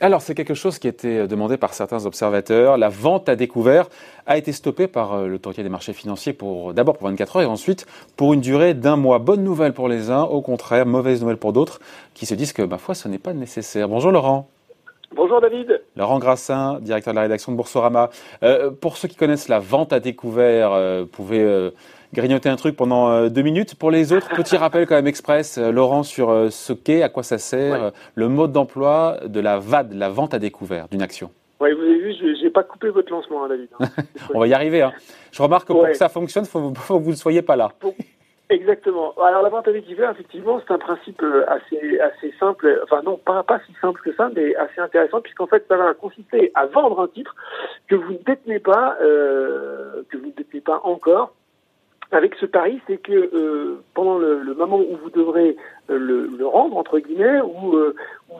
Alors, c'est quelque chose qui a été demandé par certains observateurs. La vente à découvert a été stoppée par euh, l'autorité des marchés financiers pour d'abord pour 24 heures et ensuite pour une durée d'un mois. Bonne nouvelle pour les uns, au contraire, mauvaise nouvelle pour d'autres qui se disent que, ma foi, ce n'est pas nécessaire. Bonjour Laurent. Bonjour David. Laurent Grassin, directeur de la rédaction de Boursorama. Euh, pour ceux qui connaissent la vente à découvert, euh, pouvez euh, grignoter un truc pendant euh, deux minutes. Pour les autres, petit rappel quand même express, euh, Laurent, sur euh, ce qu'est, à quoi ça sert, le mode d'emploi de la VAD, la vente à découvert d'une action. Oui, vous avez vu, je n'ai pas coupé votre lancement, hein, David. Hein. On va y arriver. Hein. Je remarque que pour que ça fonctionne, il faut, faut, que vous ne soyez pas là. Exactement. Alors la vente à découvert, effectivement, c'est un principe assez assez simple. Enfin non, pas pas si simple que ça, mais assez intéressant puisqu'en fait, ça va consister à vendre un titre que vous ne détenez pas, euh, que vous ne détenez pas encore, avec ce pari, c'est que euh, pendant le, le, moment où vous devrez euh, le, le, rendre, entre guillemets, ou, euh,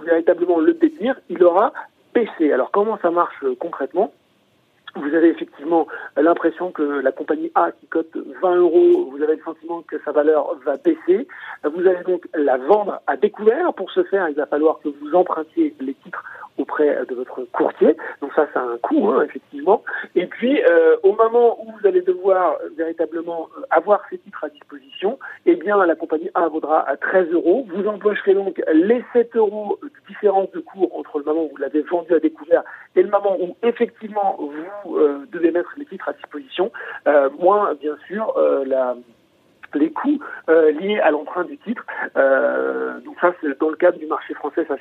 véritablement le détenir, il aura baissé. Alors comment ça marche euh, concrètement? Vous avez effectivement l'impression que la compagnie A qui cote 20 euros, vous avez le sentiment que sa valeur va baisser. Vous allez donc la vendre à découvert. Pour ce faire, il va falloir que vous empruntiez les titres auprès de votre courtier. Donc ça, a un coût, hein, effectivement. Et puis, euh, au moment où vous allez devoir véritablement euh, avoir ces titres à disposition, eh bien, la compagnie A vaudra à 13 euros. Vous empocherez donc les 7 euros de différence de cours entre le moment où vous l'avez vendu à découvert et le moment où, effectivement, vous euh, devez mettre les titres à disposition, euh, moins, bien sûr, euh, la les coûts euh, liés à l'emprunt du titre. Euh, donc ça, dans le cadre du marché français, ça,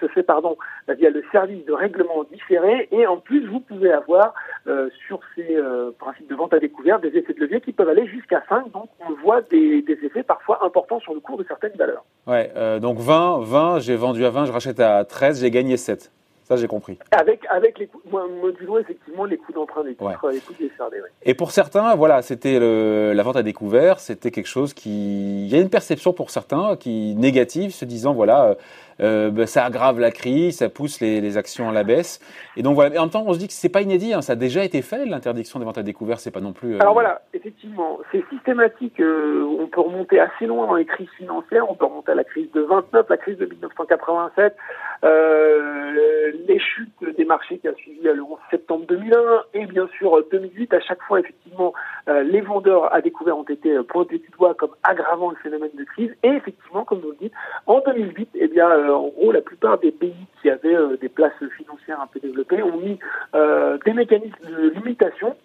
se fait pardon via le service de règlement différé. Et en plus, vous pouvez avoir euh, sur ces principes de vente à découvert des effets de levier qui peuvent aller jusqu'à 5. Donc on voit des, effets parfois importants sur le cours de certaines valeurs. Ouais, donc 20, 20, j'ai vendu à 20, je rachète à 13, j'ai gagné 7. Ça, j'ai compris. Avec, avec les coûts, modulo effectivement les coûts d'emprunt des titres, ouais. les coûts des CRD, ouais. Et pour certains, voilà, c'était la vente à découvert, c'était quelque chose qui, il y a une perception pour certains qui négative, se disant voilà, euh, ben, ça aggrave la crise, ça pousse les, actions à la baisse. Et donc voilà. En même temps, on se dit que c'est pas inédit, hein, ça a déjà été fait. L'interdiction des ventes à découvert, c'est pas non plus. Euh... Alors voilà, effectivement, c'est systématique. Euh, on peut remonter assez loin dans les crises financières. On peut remonter à la crise de 29, la crise de 1987, euh, les chutes des marchés qui a suivi le 11 septembre 2001 et bien sûr 2008. À chaque fois, effectivement, les vendeurs à découvert ont été pointés du doigt comme aggravant le phénomène de crise. Et effectivement, comme vous le dites, en 2008, eh bien en gros, la plupart des pays qui avaient euh, des places financières un peu développées ont mis euh, des mécanismes de limitation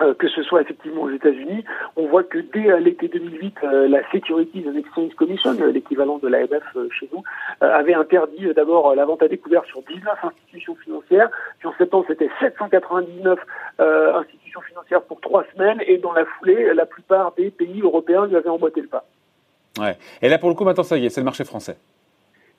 euh, que ce soit effectivement aux États-Unis, on voit que dès l'été 2008, euh, la Securities and Exchange Commission, l'équivalent de l'AMF euh, chez nous, avait interdit d'abord la vente à découvert sur 19 institutions financières. Puis en septembre, c'était 799 institutions financières pour trois semaines. Et dans la foulée, la plupart des pays européens lui avaient emboîté le pas. Ouais. Et là, pour le coup, maintenant, ça y est, c'est le marché français.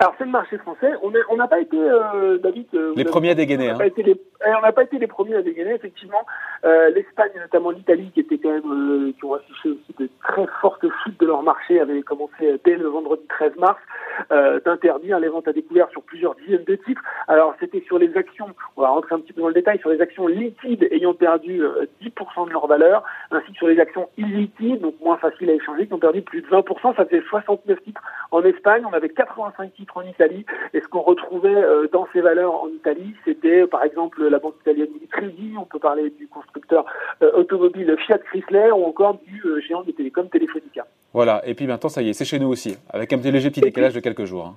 Alors c'est le marché français. On n'a pas été, euh, David. Euh, les premiers à dégainer. On n'a hein. pas, pas, été les premiers à dégainer. Effectivement, euh, l'Espagne, notamment l'Italie, qui était quand même, qui ont affiché aussi de très fortes chutes de leur marché, avaient commencé dès le vendredi 13 mars d'interdire les ventes à découvert sur plusieurs dizaines de titres. Alors c'était sur les actions. On va rentrer un petit peu dans le détail sur les actions liquides ayant perdu 10% de leur valeur, ainsi que sur les actions illiquides, donc moins faciles à échanger, qui ont perdu plus de 20%. Ça faisait 69 titres en Espagne. On avait 85 titres en Italie. Et ce qu'on retrouvait euh, dans ces valeurs en Italie, c'était par exemple la banque italienne Unicredit, on peut parler du constructeur euh, automobile Fiat Chrysler ou encore du euh, géant de télécom Telefonica. Voilà, et puis maintenant ça y est, c'est chez nous aussi, avec un petit léger petit décalage de quelques jours. Hein.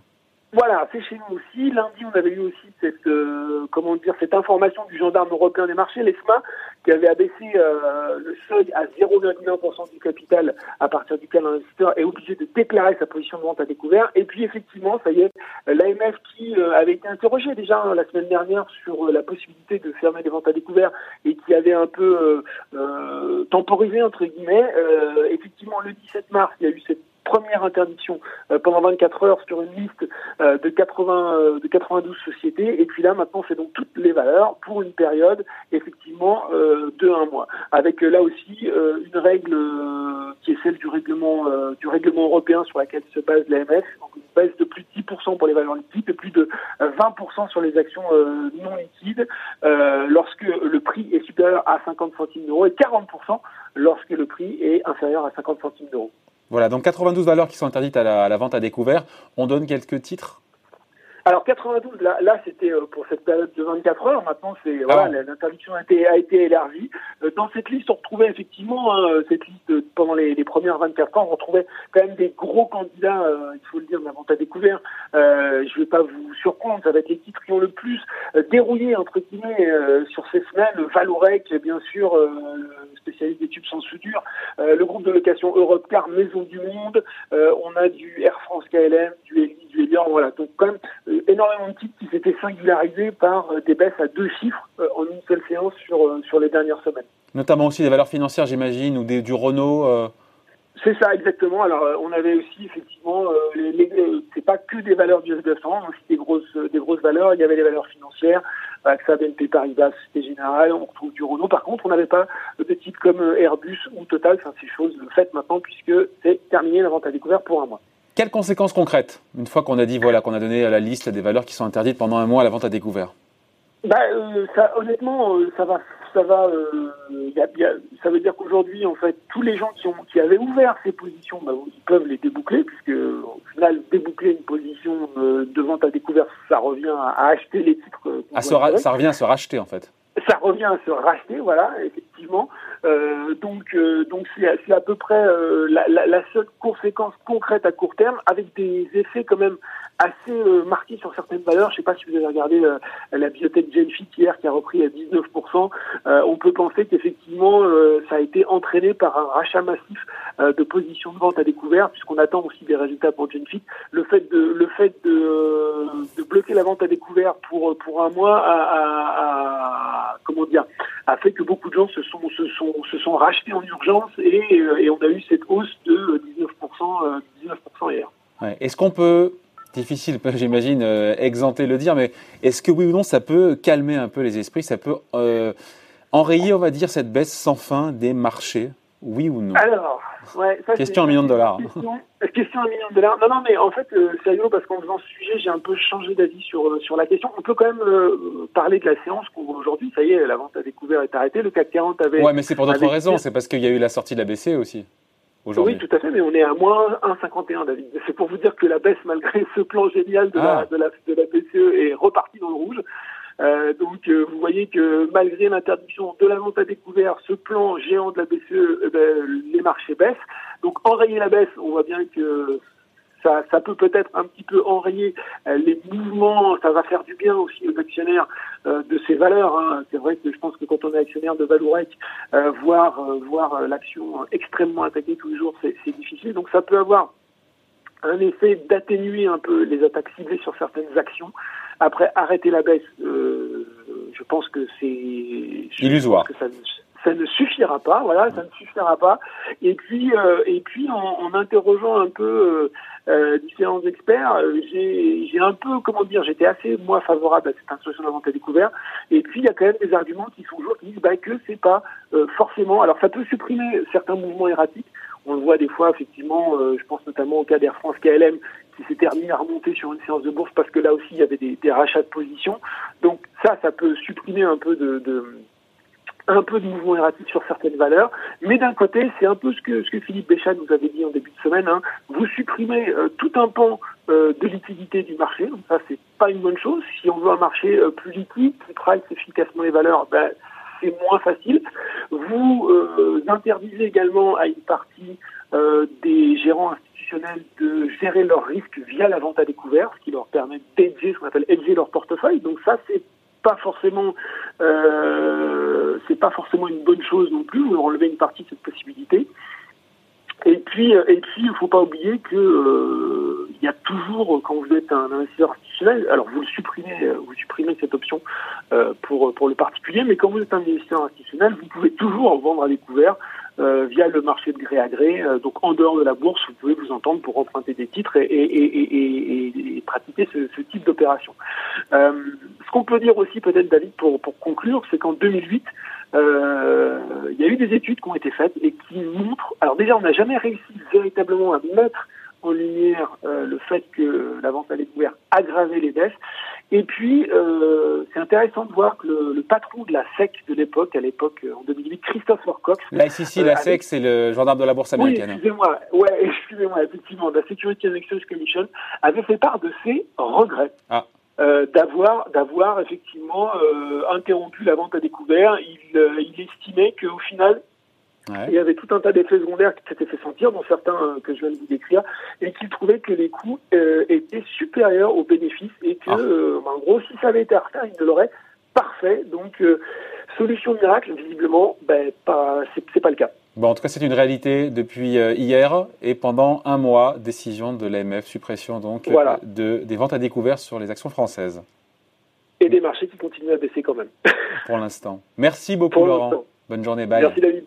Voilà, c'est chez nous aussi. Lundi, on avait eu aussi cette, euh, comment dire, cette information du gendarme européen des marchés, l'ESMA, qui avait abaissé euh, le seuil à 0,1% du capital à partir duquel l'investisseur est obligé de déclarer sa position de vente à découvert. Et puis, effectivement, ça y est, l'AMF qui euh, avait été interrogé déjà hein, la semaine dernière sur euh, la possibilité de fermer des ventes à découvert et qui avait un peu euh, temporisé, entre guillemets, effectivement, le 17 mars, il y a eu cette première interdiction euh, pendant 24 heures sur une liste euh, de 80 euh, de 92 sociétés. Et puis là maintenant c'est donc toutes les valeurs pour une période effectivement de un mois. Avec là aussi une règle qui est celle du règlement du règlement européen sur laquelle se base l'AMF donc une baisse de plus de 10% pour les valeurs liquides et plus de 20% sur les actions non liquides. Lorsque le prix est supérieur à 50 centimes d'euros et 40% lorsque le prix est inférieur à 50 centimes d'euros. Voilà, donc 92 valeurs qui sont interdites à la, vente à découvert. On donne quelques titres alors 92, là, là c'était euh, pour cette période de 24 heures. Maintenant, c'est ah voilà, l'interdiction a été, a été élargie. Euh, dans cette liste, on retrouvait effectivement hein, cette liste pendant les, les, premières 24 heures, on retrouvait quand même des gros candidats. Euh, il faut le dire, vente à découvert. Euh, je vais pas vous surprendre, ça va être les titres qui ont le plus dérouillé entre guillemets sur ces semaines. Valorec, bien sûr, spécialiste des tubes sans soudure. le groupe de location Europcar, Maison du Monde. on a du Air France KLM, du Eli, Voilà, donc quand même énormément de titres qui s'étaient singularisés par euh, des baisses à deux chiffres euh, en une seule séance sur, euh, sur les dernières semaines. Notamment aussi des valeurs financières, j'imagine, ou des, du Renault C'est ça, exactement. Alors, on avait aussi, effectivement, les, les, c'est pas que des valeurs du S200, aussi des grosses, des grosses valeurs. Il y avait les valeurs financières, AXA, BNP Paribas, Société Générale, on retrouve du Renault. Par contre, on n'avait pas de titres comme Airbus ou Total. Enfin, c'est chose faite maintenant puisque c'est terminé la vente à découvert pour un mois. Quelles conséquences concrètes, une fois qu'on a dit, voilà, qu'on a donné la liste des valeurs qui sont interdites pendant un mois à la vente à découvert bah, euh, ça, honnêtement, euh, ça va, ça va, euh, y a, y a, ça veut dire qu'aujourd'hui, en fait, tous les gens qui ont, qui avaient ouvert ces positions, bah, ils peuvent les déboucler, puisque au final, déboucler une position de vente à découvert, ça revient à, acheter les titres. Ah, ça revient à se racheter, en fait. Ça revient à se racheter, voilà, effectivement. Euh, donc, euh, donc c'est à peu près euh, la, la, la, seule conséquence concrète à court terme, avec des effets quand même assez euh, marqués sur certaines valeurs. Je ne sais pas si vous avez regardé la bibliothèque Genfit hier qui a repris à 19%. on peut penser qu'effectivement, ça a été entraîné par un rachat massif de positions de vente à découvert, puisqu'on attend aussi des résultats pour Genfit. Le fait de, le fait de bloquer la vente à découvert pour pour un mois a, a, a comment dire a fait que beaucoup de gens se sont se sont se sont rachetés en urgence et, euh, et, on a eu cette hausse de 19%, 19 euh, hier. Ouais. Est-ce qu'on peut, difficile j'imagine, euh, exempter le dire, mais est-ce que oui ou non ça peut calmer un peu les esprits, ça peut euh, enrayer, on va dire, cette baisse sans fin des marchés, oui ou non? Alors, Ouais, ça, question à un million de dollars. Question, à un million de dollars. Non, non, mais en fait, euh, c'est rigolo parce qu'en faisant ce sujet, j'ai un peu changé d'avis sur, euh, sur la question. On peut quand même euh, parler de la séance qu'on voit aujourd'hui. Ça y est, la vente à découvert est arrêtée. Le CAC 40 avait. Ouais, mais c'est pour d'autres raisons. C'est parce qu'il y a eu la sortie de la BCE aussi. Oui, tout à fait, mais on est à moins 1,51, David. C'est pour vous dire que la baisse, malgré ce plan génial de, la, ah. de, la, de la BCE, est repartie dans le rouge. Euh, donc euh, vous voyez que malgré l'interdiction de la vente à découvert, ce plan géant de la BCE, eh ben, les marchés baissent. Donc enrayer la baisse, on voit bien que ça, peut peut-être un petit peu enrayer euh, les mouvements, ça va faire du bien aussi aux actionnaires de ces valeurs. Hein. C'est vrai que je pense que quand on est actionnaire de Valourec, voir, voir l'action extrêmement attaquée tous les jours, c'est difficile. Donc ça peut avoir un effet d'atténuer un peu les attaques ciblées sur certaines actions. Après, arrêter la baisse, euh, je pense que c'est illusoire. Que ça, ça, ne suffira pas, voilà, ça ne suffira pas. Et puis, euh, et puis, en, en, interrogeant un peu euh, euh différents experts, euh, j'ai un peu, comment dire, j'étais assez moi favorable à cette instruction de vente à découvert. Et puis, il y a quand même des arguments qui sont toujours qui disent bah, que c'est pas euh, forcément. Alors, ça peut supprimer certains mouvements erratiques. On le voit des fois, effectivement, euh, je pense notamment au cas d'Air France KLM, qui s'était remis à remonter sur une séance de bourse parce que là aussi, il y avait des, des rachats de positions. Donc ça, ça peut supprimer un peu de, de un peu de mouvement erratique sur certaines valeurs, mais d'un côté, c'est un peu ce que, ce que Philippe Béchat nous avait dit en début de semaine, hein. vous supprimez euh, tout un pan euh, de liquidité du marché, donc ça c'est pas une bonne chose. Si on veut un marché euh, plus liquide, qui price efficacement les valeurs, ben, c'est moins facile. Vous interdisez également à une partie des gérants institutionnels de gérer leurs risques via la vente à découvert, ce qui leur permet d'aider, ce qu'on appelle aider leur portefeuille. Donc ça, c'est pas forcément, euh, c'est pas forcément une bonne chose non plus. Vous enlevez une partie de cette possibilité. Et puis, euh, et puis, il faut pas oublier que euh, il y a toujours, quand vous êtes un investisseur alors vous le supprimez, euh, vous supprimez cette option euh, pour le particulier, mais quand vous êtes un investisseur institutionnel, vous pouvez toujours vendre à découvert euh, via le marché de gré à gré. Donc en dehors de la bourse, vous pouvez vous entendre pour emprunter des titres et, pratiquer ce, type d'opération. Ce qu'on peut dire aussi peut-être, David, pour, pour conclure, c'est qu'en 2008, euh, il y a eu des études qui ont été faites et qui montrent. Alors déjà, on n'a jamais réussi véritablement à mettre en lumière euh, le fait que la vente à découvert aggravait les baisses. Et puis, euh, c'est intéressant de voir que le, patron de la SEC de l'époque, à l'époque, en 2008, Christophe Morcox. La SEC, la SEC, c'est le gendarme de la bourse américaine. Oui, excusez-moi. Ouais, excusez-moi, effectivement, la Security and Exchange Commission avait fait part de ses regrets. Ah. Euh, d'avoir d'avoir effectivement euh, interrompu la vente à découvert. Il, euh, il estimait qu'au final, il y avait tout un tas d'effets secondaires qui s'étaient fait sentir, dont certains que je viens de vous décrire, et qu'il trouvait que les coûts étaient supérieurs aux bénéfices et que, ah. en gros, si ça avait été à refaire, il ne l'aurait parfait. Donc, solution miracle, visiblement, ben, pas, c'est pas le cas. Bon, en tout cas, c'est une réalité depuis euh, hier et pendant un mois, décision de l'AMF, suppression donc de, des ventes à découvert sur les actions françaises. Et des marchés qui continuent à baisser quand même. Pour l'instant. Merci beaucoup, Laurent. Bonne journée. Bye. Merci,